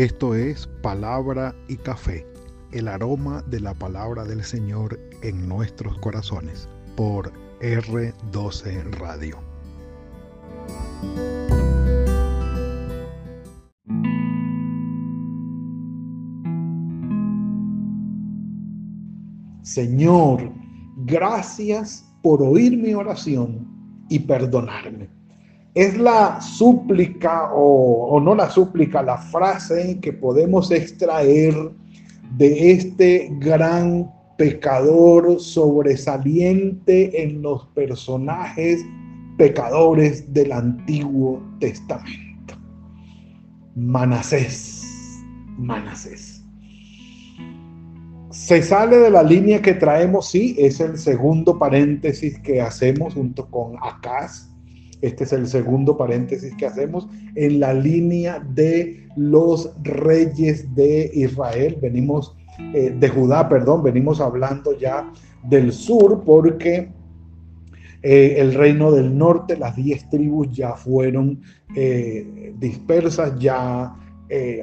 Esto es Palabra y Café, el aroma de la palabra del Señor en nuestros corazones, por R12 Radio. Señor, gracias por oír mi oración y perdonarme. Es la súplica o, no la súplica, la frase que podemos extraer de este gran pecador sobresaliente en los personajes pecadores del Antiguo Testamento. Manasés, Manasés se sale de la línea que traemos, sí, es el segundo paréntesis que hacemos junto con Acaz. Este es el segundo paréntesis que hacemos en la línea de los reyes de Israel. Venimos, eh, de Judá, perdón, venimos hablando ya del sur porque eh, el reino del norte, las diez tribus ya fueron eh, dispersas, ya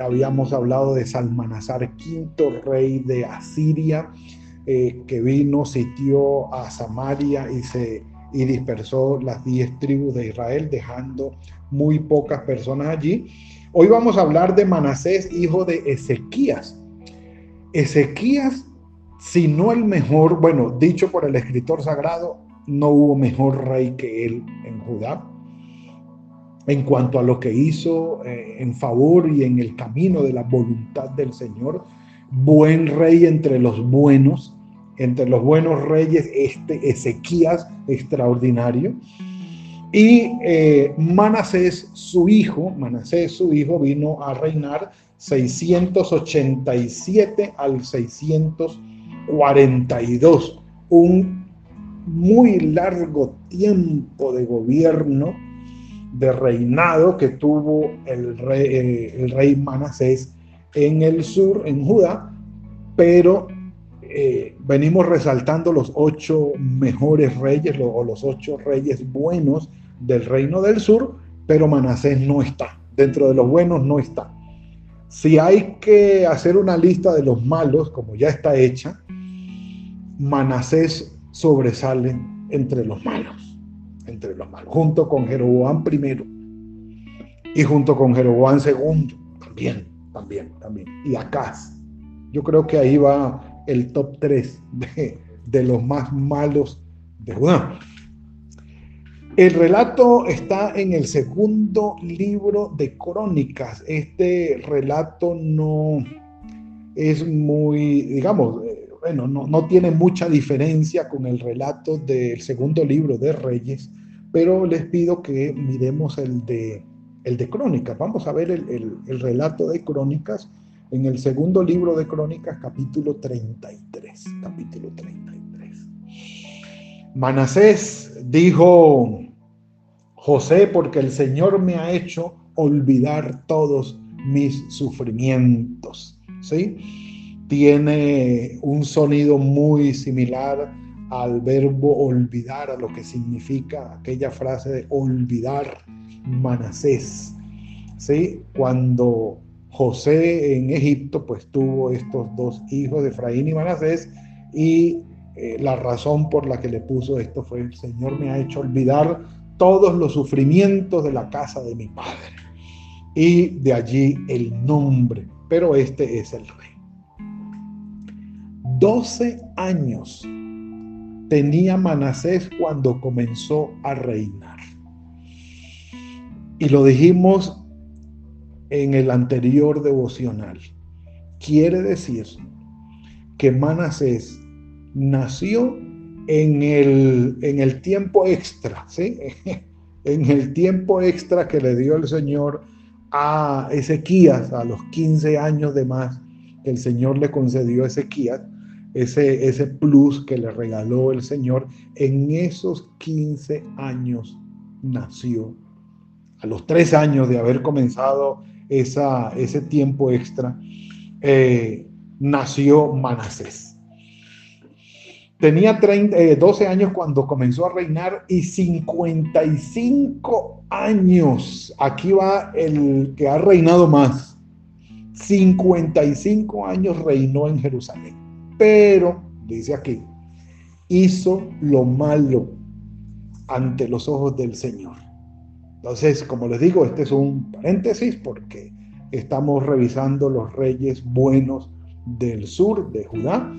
habíamos hablado de Salmanasar V, rey de Asiria, que vino, sitió a Samaria y, se, y dispersó las diez tribus de Israel, dejando muy pocas personas allí. Hoy vamos a hablar de Manasés, hijo de Ezequías. Ezequías, si no el mejor, bueno, dicho por el escritor sagrado, no hubo mejor rey que él en Judá en cuanto a lo que hizo eh, en favor y en el camino de la voluntad del Señor. Buen rey entre los buenos, entre los buenos reyes, este Ezequías extraordinario. Y eh, Manasés, su hijo, Manasés, su hijo, vino a reinar 687 al 642, un muy largo tiempo de gobierno de reinado que tuvo el rey, eh, el rey Manasés en el sur, en Judá, pero eh, venimos resaltando los ocho mejores reyes o los ocho reyes buenos del reino del sur, pero Manasés no está. Dentro de los buenos no está. Si hay que hacer una lista de los malos, como ya está hecha, Manasés sobresale entre los malos entre los malos, junto con Jeroboam primero y junto con Jeroboam segundo, también, también, también, y Acaz. Yo creo que ahí va el top 3 de, de los más malos de Judá. El relato está en el segundo libro de Crónicas. Este relato no es muy, digamos, eh, bueno, no, no, tiene mucha diferencia con el relato del segundo libro de Reyes, pero les pido que miremos el de, el de Crónicas. Vamos a ver el, el, relato de Crónicas en el segundo libro de Crónicas, capítulo 33. Capítulo 33. Manasés dijo, José, porque el Señor me ha hecho olvidar todos mis sufrimientos. ¿Sí? Tiene un sonido muy similar al verbo olvidar, a lo que significa aquella frase de olvidar Manasés. ¿Sí? Cuando José en Egipto pues tuvo estos dos hijos de Efraín y Manasés y eh, la razón por la que le puso esto fue el Señor me ha hecho olvidar todos los sufrimientos de la casa de mi padre. Y de allí el nombre, pero este es el rey. 12 años tenía Manasés cuando comenzó a reinar. Y lo dijimos en el anterior devocional. Quiere decir que Manasés nació en el, en el tiempo extra, ¿sí? en el tiempo extra que le dio el Señor a Ezequías, a los 15 años de más que el Señor le concedió a Ezequías, ese, ese plus que le regaló el Señor, en esos 15 años nació. A los tres años de haber comenzado esa, ese tiempo extra, eh, nació Manasés. Tenía 12 eh, años cuando comenzó a reinar y 55 años. Aquí va el que ha reinado más. 55 años reinó en Jerusalén. Pero, dice aquí, hizo lo malo ante los ojos del Señor. Entonces, como les digo, este es un paréntesis porque estamos revisando los reyes buenos del sur de Judá,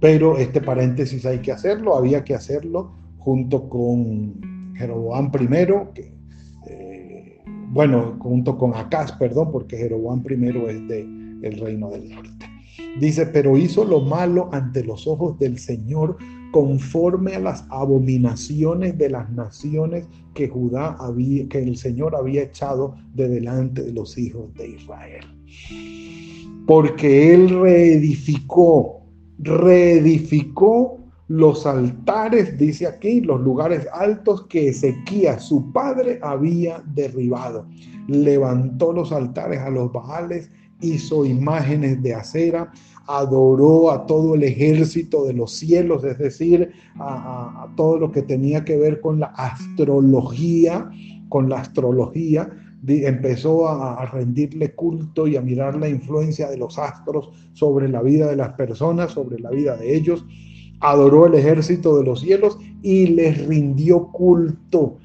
pero este paréntesis hay que hacerlo, había que hacerlo junto con Jeroboam I, que, eh, bueno, junto con Acaz, perdón, porque Jeroboam I es de el reino del norte. Dice, pero hizo lo malo ante los ojos del Señor conforme a las abominaciones de las naciones que Judá había, que el Señor había echado de delante de los hijos de Israel. Porque él reedificó, reedificó los altares, dice aquí, los lugares altos que Ezequías, su padre, había derribado. Levantó los altares a los Baales, hizo imágenes de acera, adoró a todo el ejército de los cielos, es decir, a, todo lo que tenía que ver con la astrología, con la astrología, empezó a, rendirle culto y a mirar la influencia de los astros sobre la vida de las personas, sobre la vida de ellos, adoró el ejército de los cielos y les rindió culto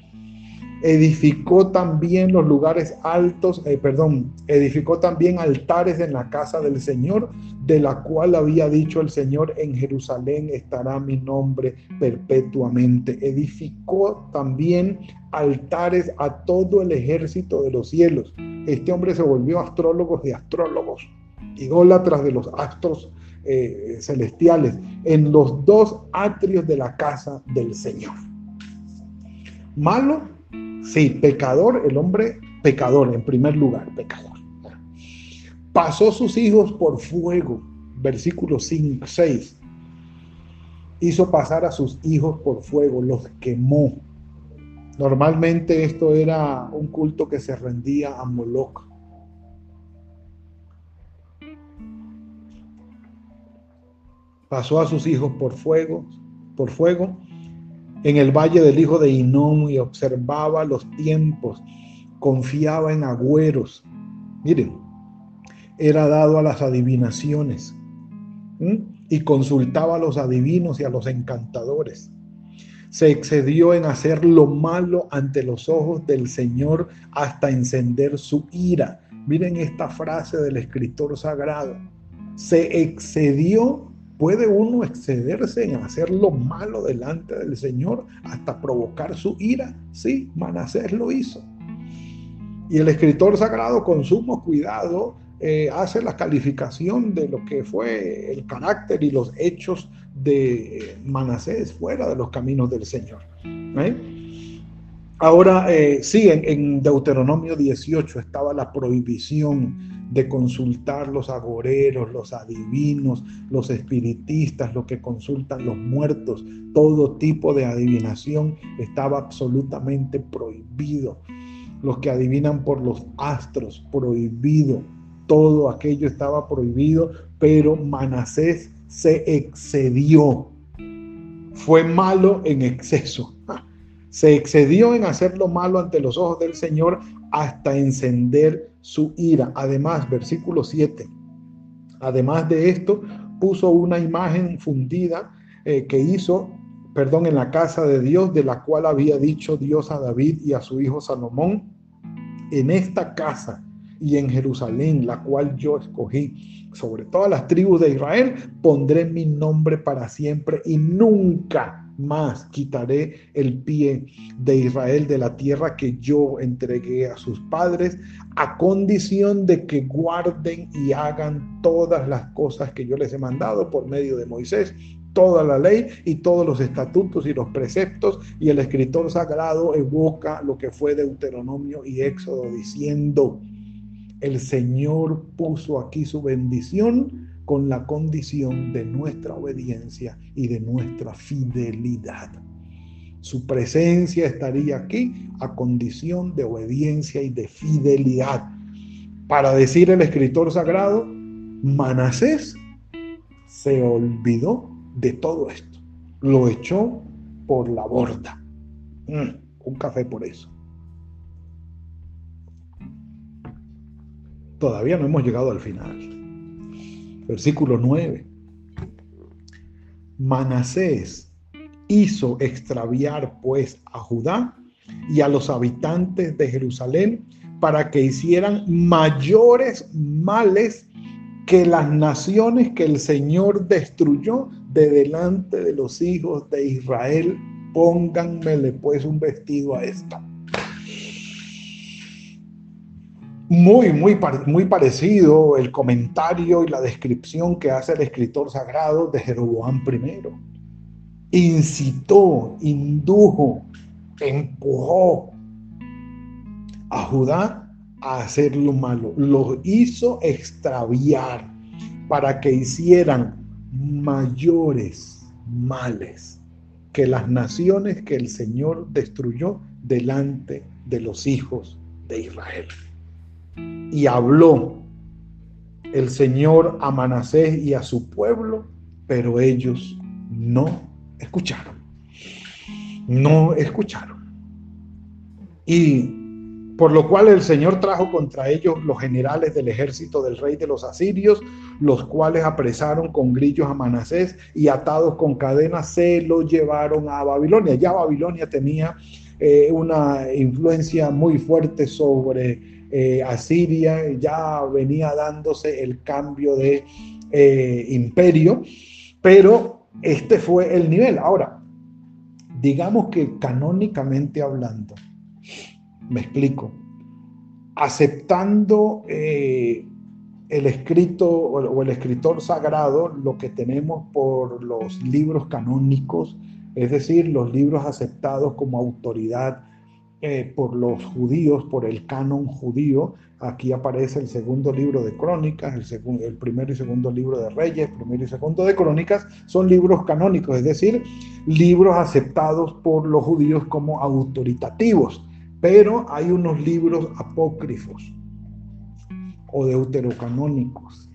edificó también los lugares altos, eh, perdón, edificó también altares en la casa del Señor, de la cual había dicho el Señor, en Jerusalén estará mi nombre perpetuamente. Edificó también altares a todo el ejército de los cielos. Este hombre se volvió astrólogo de astrólogos, idólatras de los astros eh, celestiales, en los dos atrios de la casa del Señor. Malo Sí, pecador, el hombre pecador, en primer lugar, pecador. Pasó sus hijos por fuego, versículo 5, 6. Hizo pasar a sus hijos por fuego, los quemó. Normalmente esto era un culto que se rendía a Moloch. Pasó a sus hijos por fuego, por fuego en el valle del hijo de Inón y observaba los tiempos, confiaba en agüeros. Miren, era dado a las adivinaciones y consultaba a los adivinos y a los encantadores. Se excedió en hacer lo malo ante los ojos del Señor hasta encender su ira. Miren esta frase del escritor sagrado. Se excedió ¿Puede uno excederse en hacer lo malo delante del Señor hasta provocar su ira? Sí, Manasés lo hizo. Y el escritor sagrado con sumo cuidado eh, hace la calificación de lo que fue el carácter y los hechos de Manasés fuera de los caminos del Señor. ¿eh? Ahora, eh, sí, en, Deuteronomio 18 estaba la prohibición de consultar los agoreros, los adivinos, los espiritistas, los que consultan los muertos, todo tipo de adivinación estaba absolutamente prohibido. Los que adivinan por los astros, prohibido. Todo aquello estaba prohibido, pero Manasés se excedió. Fue malo en exceso se excedió en hacer lo malo ante los ojos del Señor hasta encender su ira. Además, versículo 7, además de esto, puso una imagen fundida eh, que hizo, perdón, en la casa de Dios, de la cual había dicho Dios a David y a su hijo Salomón, en esta casa y en Jerusalén, la cual yo escogí, sobre todas las tribus de Israel, pondré mi nombre para siempre y nunca más quitaré el pie de Israel de la tierra que yo entregué a sus padres, a condición de que guarden y hagan todas las cosas que yo les he mandado por medio de Moisés, toda la ley y todos los estatutos y los preceptos. Y el escritor sagrado evoca lo que fue Deuteronomio y Éxodo diciendo, el Señor puso aquí su bendición con la condición de nuestra obediencia y de nuestra fidelidad. Su presencia estaría aquí a condición de obediencia y de fidelidad. Para decir el escritor sagrado, Manasés se olvidó de todo esto. Lo echó por la borda. Mm, un café por eso. Todavía no hemos llegado al final. Versículo 9. Manasés hizo extraviar pues a Judá y a los habitantes de Jerusalén para que hicieran mayores males que las naciones que el Señor destruyó de delante de los hijos de Israel. Pónganmele pues un vestido a esta. Muy, muy, muy parecido el comentario y la descripción que hace el escritor sagrado de Jeroboam I. Incitó, indujo, empujó a Judá a hacer lo malo. Los hizo extraviar para que hicieran mayores males que las naciones que el Señor destruyó delante de los hijos de Israel. Y habló el Señor a Manasés y a su pueblo, pero ellos no escucharon. No escucharon. Y por lo cual el Señor trajo contra ellos los generales del ejército del rey de los asirios, los cuales apresaron con grillos a Manasés y atados con cadenas se lo llevaron a Babilonia. Ya Babilonia tenía eh, una influencia muy fuerte sobre eh, Asiria, ya venía dándose el cambio de eh, imperio, pero este fue el nivel. Ahora, digamos que canónicamente hablando, me explico. Aceptando eh, el escrito o, el escritor sagrado, lo que tenemos por los libros canónicos, es decir, los libros aceptados como autoridad eh, por los judíos, por el canon judío. Aquí aparece el segundo libro de Crónicas, el, segundo, el primero y segundo libro de Reyes, primero y segundo de Crónicas, son libros canónicos, es decir, libros aceptados por los judíos como autoritativos. Pero hay unos libros apócrifos o deuterocanónicos.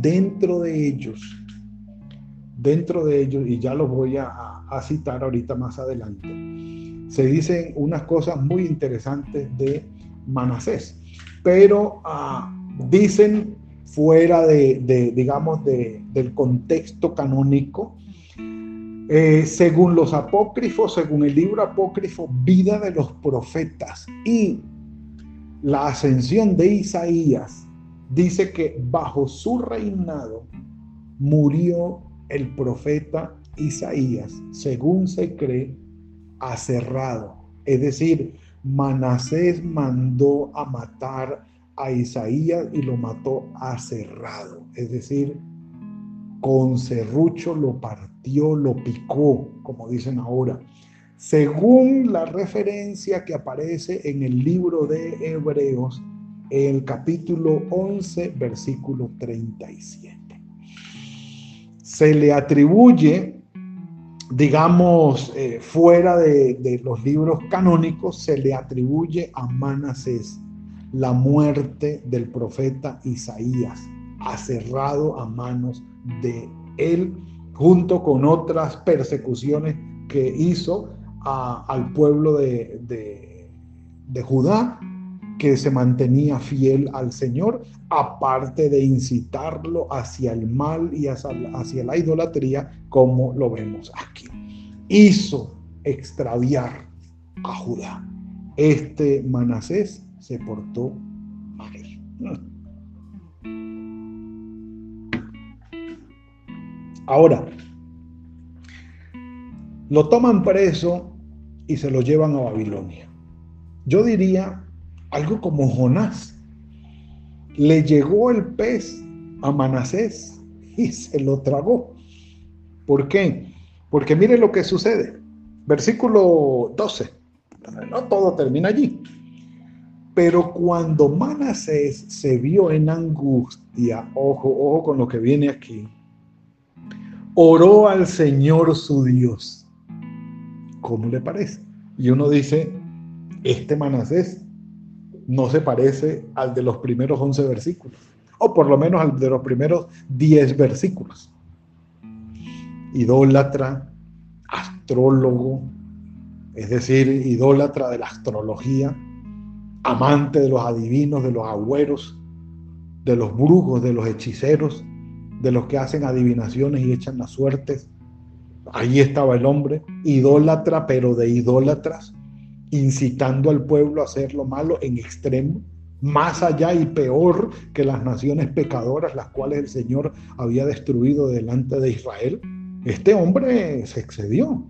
Dentro de ellos, dentro de ellos, y ya los voy a, citar ahorita más adelante, se dicen unas cosas muy interesantes de Manasés, pero ah, dicen fuera de, digamos, del contexto canónico, eh, según los apócrifos, según el libro apócrifo Vida de los Profetas y la ascensión de Isaías, dice que bajo su reinado murió el profeta Isaías, según se cree, aserrado. Es decir, Manasés mandó a matar a Isaías y lo mató aserrado. Es decir, con serrucho lo partió, lo picó, como dicen ahora, según la referencia que aparece en el libro de Hebreos, el capítulo 11, versículo 37. Se le atribuye, digamos, eh, fuera de, de los libros canónicos, se le atribuye a Manasés la muerte del profeta Isaías, aserrado a manos de él, junto con otras persecuciones que hizo al pueblo de, de, Judá, que se mantenía fiel al Señor, aparte de incitarlo hacia el mal y hacia, la idolatría, como lo vemos aquí. Hizo extraviar a Judá. Este Manasés se portó mal. Ahora, lo toman preso y se lo llevan a Babilonia. Yo diría algo como Jonás. Le llegó el pez a Manasés y se lo tragó. ¿Por qué? Porque mire lo que sucede. Versículo 12. No todo termina allí. Pero cuando Manasés se vio en angustia, ojo, ojo con lo que viene aquí, oró al Señor su Dios. ¿Cómo le parece? Y uno dice, este Manasés no se parece al de los primeros 11 versículos, o por lo menos al de los primeros 10 versículos. Idólatra, astrólogo, es decir, idólatra de la astrología, amante de los adivinos, de los agüeros, de los brujos, de los hechiceros, de los que hacen adivinaciones y echan las suertes. Ahí estaba el hombre, idólatra, pero de idólatras, incitando al pueblo a hacer lo malo en extremo, más allá y peor que las naciones pecadoras, las cuales el Señor había destruido delante de Israel. Este hombre se excedió,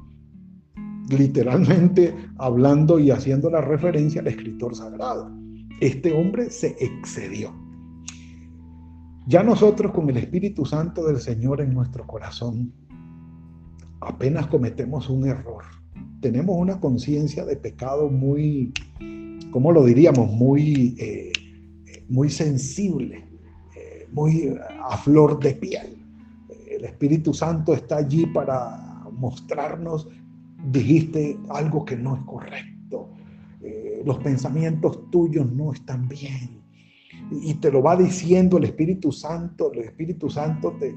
literalmente hablando y haciendo la referencia al escritor sagrado. Este hombre se excedió. Ya nosotros con el Espíritu Santo del Señor en nuestro corazón, apenas cometemos un error. Tenemos una conciencia de pecado muy, ¿cómo lo diríamos? Muy, eh, muy sensible, eh, muy a flor de piel. El Espíritu Santo está allí para mostrarnos, dijiste algo que no es correcto, eh, los pensamientos tuyos no están bien y te lo va diciendo el Espíritu Santo, el Espíritu Santo te,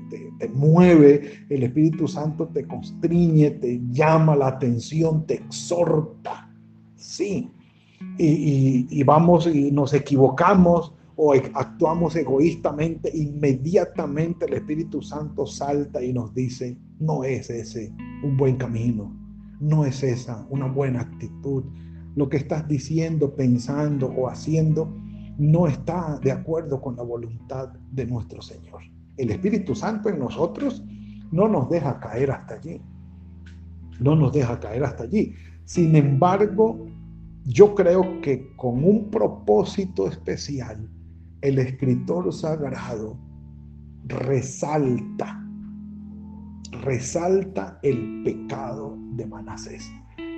mueve, el Espíritu Santo te constriñe, te llama la atención, te exhorta, sí. Y, vamos y nos equivocamos o actuamos egoístamente, inmediatamente el Espíritu Santo salta y nos dice, no es ese un buen camino, no es esa una buena actitud. Lo que estás diciendo, pensando o haciendo no está de acuerdo con la voluntad de nuestro Señor. El Espíritu Santo en nosotros no nos deja caer hasta allí. No nos deja caer hasta allí. Sin embargo, yo creo que con un propósito especial, el escritor sagrado resalta, resalta el pecado de Manasés.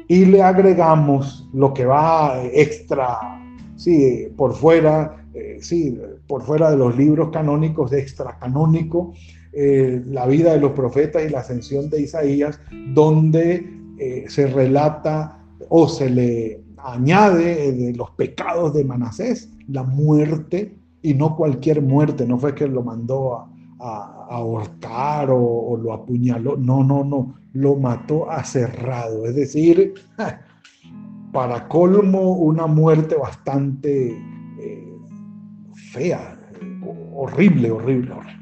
Y le agregamos lo que va extra sí, por fuera, eh, sí, por fuera de los libros canónicos, de extracanónico, eh, la vida de los profetas y la ascensión de Isaías, donde eh, se relata o se le añade de los pecados de Manasés, la muerte, y no cualquier muerte, no fue que lo mandó a, ahorcar o, o, lo apuñaló, no, no, no, lo mató a cerrado, es decir, para colmo, una muerte bastante eh, fea, horrible, horrible, horrible.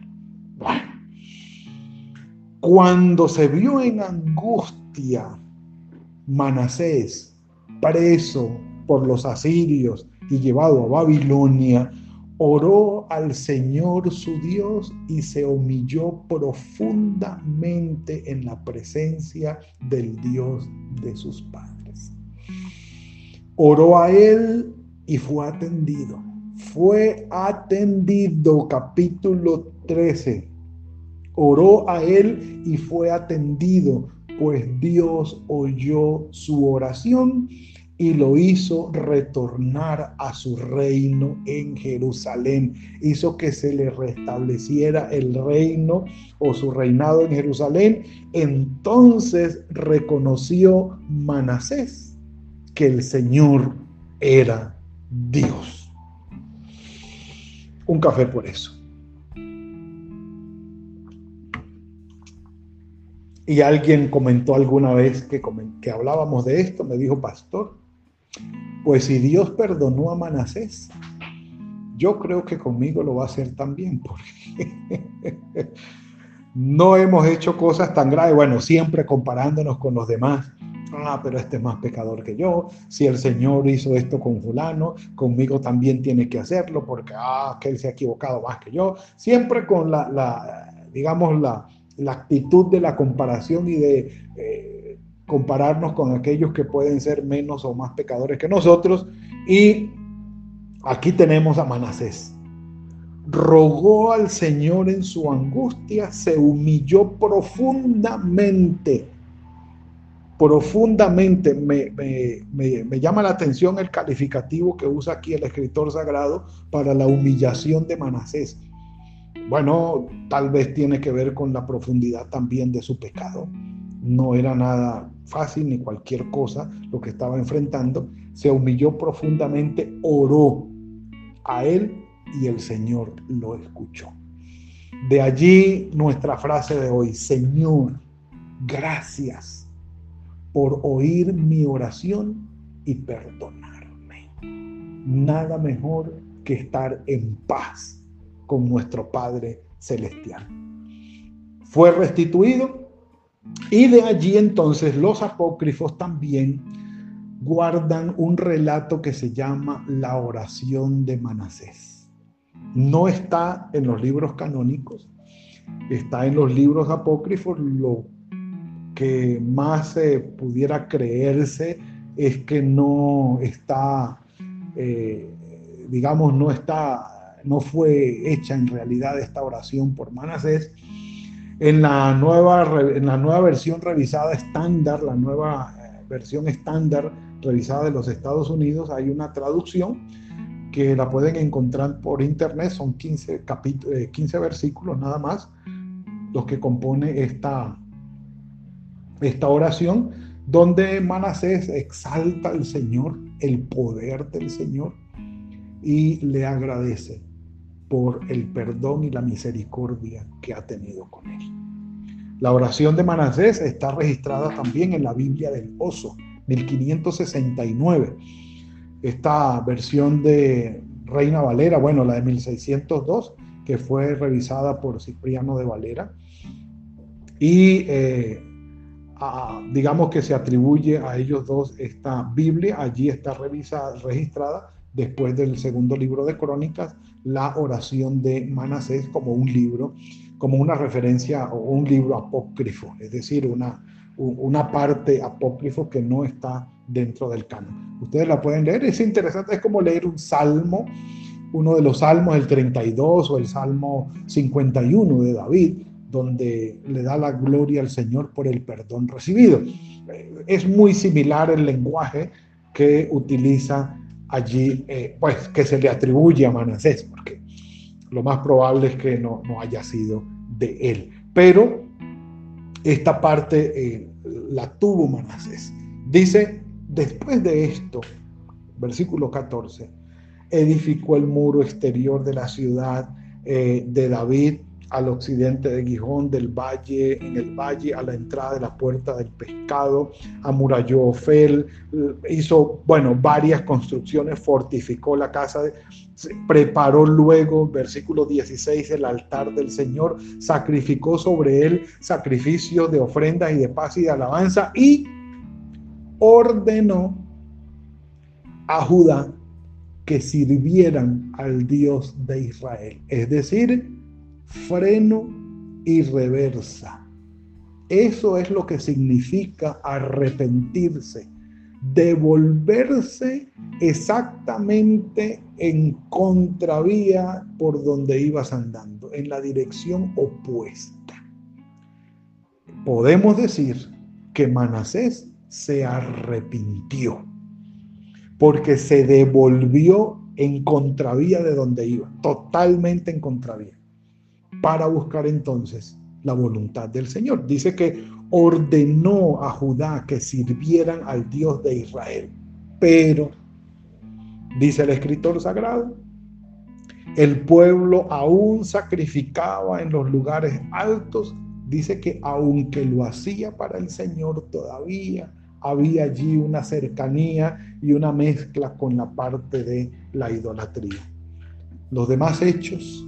Cuando se vio en angustia Manasés, preso por los asirios y llevado a Babilonia, oró al Señor su Dios y se humilló profundamente en la presencia del Dios de sus padres. Oró a él y fue atendido. Fue atendido, capítulo 13. Oró a él y fue atendido, pues Dios oyó su oración y lo hizo retornar a su reino en Jerusalén. Hizo que se le restableciera el reino o su reinado en Jerusalén. Entonces reconoció Manasés que el Señor era Dios. Un café por eso. Y alguien comentó alguna vez que, que hablábamos de esto, me dijo, pastor, pues si Dios perdonó a Manasés, yo creo que conmigo lo va a hacer también, porque no hemos hecho cosas tan graves, bueno, siempre comparándonos con los demás, ah, pero este es más pecador que yo, si el Señor hizo esto con fulano, conmigo también tiene que hacerlo porque, ah, que él se ha equivocado más que yo, siempre con la, digamos, la, actitud de la comparación y de eh, compararnos con aquellos que pueden ser menos o más pecadores que nosotros. Y aquí tenemos a Manasés. Rogó al Señor en su angustia, se humilló profundamente profundamente me, llama la atención el calificativo que usa aquí el escritor sagrado para la humillación de Manasés. Bueno, tal vez tiene que ver con la profundidad también de su pecado. No era nada fácil ni cualquier cosa lo que estaba enfrentando. Se humilló profundamente, oró a él y el Señor lo escuchó. De allí nuestra frase de hoy, Señor, gracias por oír mi oración y perdonarme. nada mejor que estar en paz con nuestro Padre Celestial. Fue restituido y de allí entonces los apócrifos también guardan un relato que se llama la oración de Manasés. No está en los libros canónicos, está en los libros apócrifos. Lo que más se pudiera creerse es que no está, eh, digamos, no está, no fue hecha en realidad esta oración por Manasés. En la nueva, en la nueva versión revisada estándar, la nueva eh, versión estándar revisada de los Estados Unidos, hay una traducción que la pueden encontrar por internet, son 15, 15 eh, versículos nada más, los que compone esta, esta oración, donde Manasés exalta al Señor, el poder del Señor, y le agradece por el perdón y la misericordia que ha tenido con él. La oración de Manasés está registrada también en la Biblia del Oso, 1569. Esta versión de Reina Valera, bueno, la de 1602, que fue revisada por Cipriano de Valera, y eh, digamos que se atribuye a ellos dos esta Biblia, allí está revisada, registrada después del segundo libro de Crónicas, la oración de Manasés como un libro, como una referencia o un libro apócrifo, es decir, una, una parte apócrifo que no está dentro del canon. Ustedes la pueden leer, es interesante, es como leer un salmo, uno de los salmos, el 32 o el salmo 51 de David, donde le da la gloria al Señor por el perdón recibido. Es muy similar el lenguaje que utiliza allí, eh, pues que se le atribuye a Manasés, porque lo más probable es que no, no haya sido de él. Pero esta parte eh, la tuvo Manasés. Dice, después de esto, versículo 14, edificó el muro exterior de la ciudad eh, de David al occidente de Gijón, del valle, en el valle a la entrada de la puerta del pescado, amuralló Ofel, hizo, bueno, varias construcciones, fortificó la casa, preparó luego, versículo 16, el altar del Señor, sacrificó sobre él sacrificios de ofrendas y de paz y de alabanza y ordenó a Judá que sirvieran al Dios de Israel, es decir, freno y reversa. Eso es lo que significa arrepentirse, devolverse exactamente en contravía por donde ibas andando, en la dirección opuesta. Podemos decir que Manasés se arrepintió porque se devolvió en contravía de donde iba, totalmente en contravía para buscar entonces la voluntad del Señor. Dice que ordenó a Judá que sirvieran al Dios de Israel. Pero, dice el escritor sagrado, el pueblo aún sacrificaba en los lugares altos. Dice que aunque lo hacía para el Señor, todavía había allí una cercanía y una mezcla con la parte de la idolatría. Los demás hechos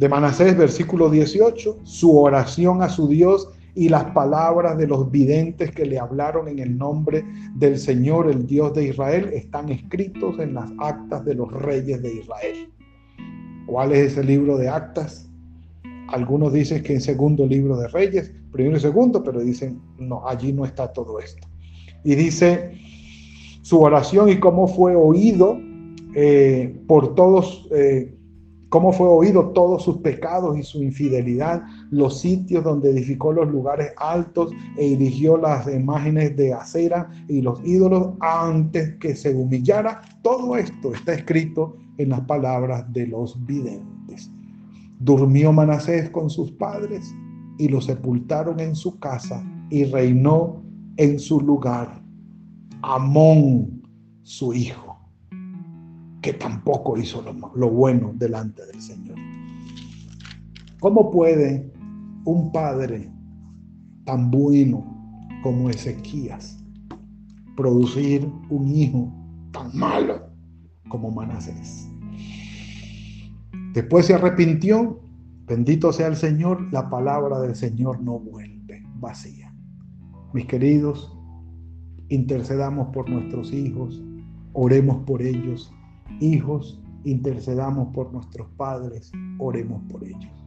de Manasés, versículo 18, su oración a su Dios y las palabras de los videntes que le hablaron en el nombre del Señor, el Dios de Israel, están escritos en las actas de los reyes de Israel. ¿Cuál es ese libro de actas? Algunos dicen que en segundo libro de reyes, primero y segundo, pero dicen, no, allí no está todo esto. Y dice su oración y cómo fue oído eh, por todos. Eh, cómo fue oído todos sus pecados y su infidelidad, los sitios donde edificó los lugares altos e erigió las imágenes de acera y los ídolos antes que se humillara. Todo esto está escrito en las palabras de los videntes. Durmió Manasés con sus padres y lo sepultaron en su casa y reinó en su lugar Amón, su hijo que tampoco hizo lo, bueno delante del Señor. ¿Cómo puede un padre tan bueno como Ezequías producir un hijo tan malo como Manasés. Después se arrepintió, bendito sea el Señor, la palabra del Señor no vuelve vacía. Mis queridos, intercedamos por nuestros hijos, oremos por ellos. Hijos, intercedamos por nuestros padres, oremos por ellos.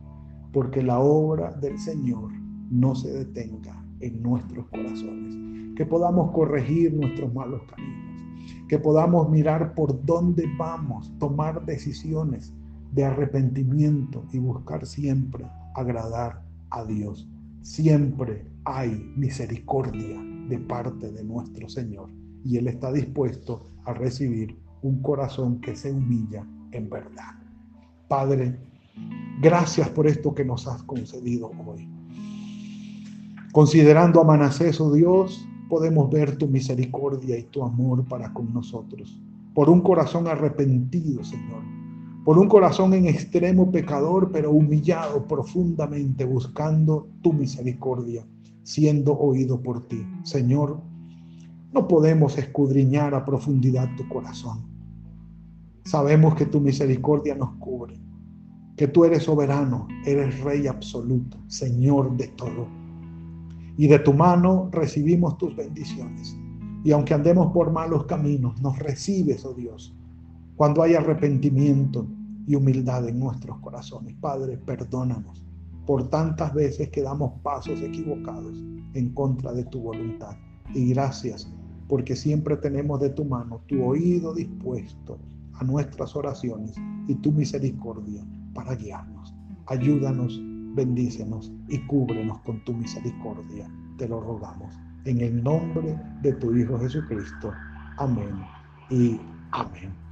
Porque la obra del Señor no se detenga en nuestros corazones. Que podamos corregir nuestros malos caminos. Que podamos mirar por dónde vamos, tomar decisiones de arrepentimiento y buscar siempre agradar a Dios. Siempre hay misericordia de parte de nuestro Señor y Él está dispuesto a recibir un corazón que se humilla en verdad. Padre, gracias por esto que nos has concedido hoy. Considerando a Manasés, oh Dios, podemos ver tu misericordia y tu amor para con nosotros. Por un corazón arrepentido, Señor. Por un corazón en extremo pecador, pero humillado profundamente, buscando tu misericordia, siendo oído por ti. Señor, no podemos escudriñar a profundidad tu corazón. Sabemos que tu misericordia nos cubre, que tú eres soberano, eres rey absoluto, Señor de todo. Y de tu mano recibimos tus bendiciones. Y aunque andemos por malos caminos, nos recibes, oh Dios, cuando hay arrepentimiento y humildad en nuestros corazones. Padre, perdónanos por tantas veces que damos pasos equivocados en contra de tu voluntad. Y gracias porque siempre tenemos de tu mano tu oído dispuesto a nuestras oraciones y tu misericordia para guiarnos. Ayúdanos, bendícenos y cúbrenos con tu misericordia. Te lo rogamos. En el nombre de tu Hijo Jesucristo. Amén y amén.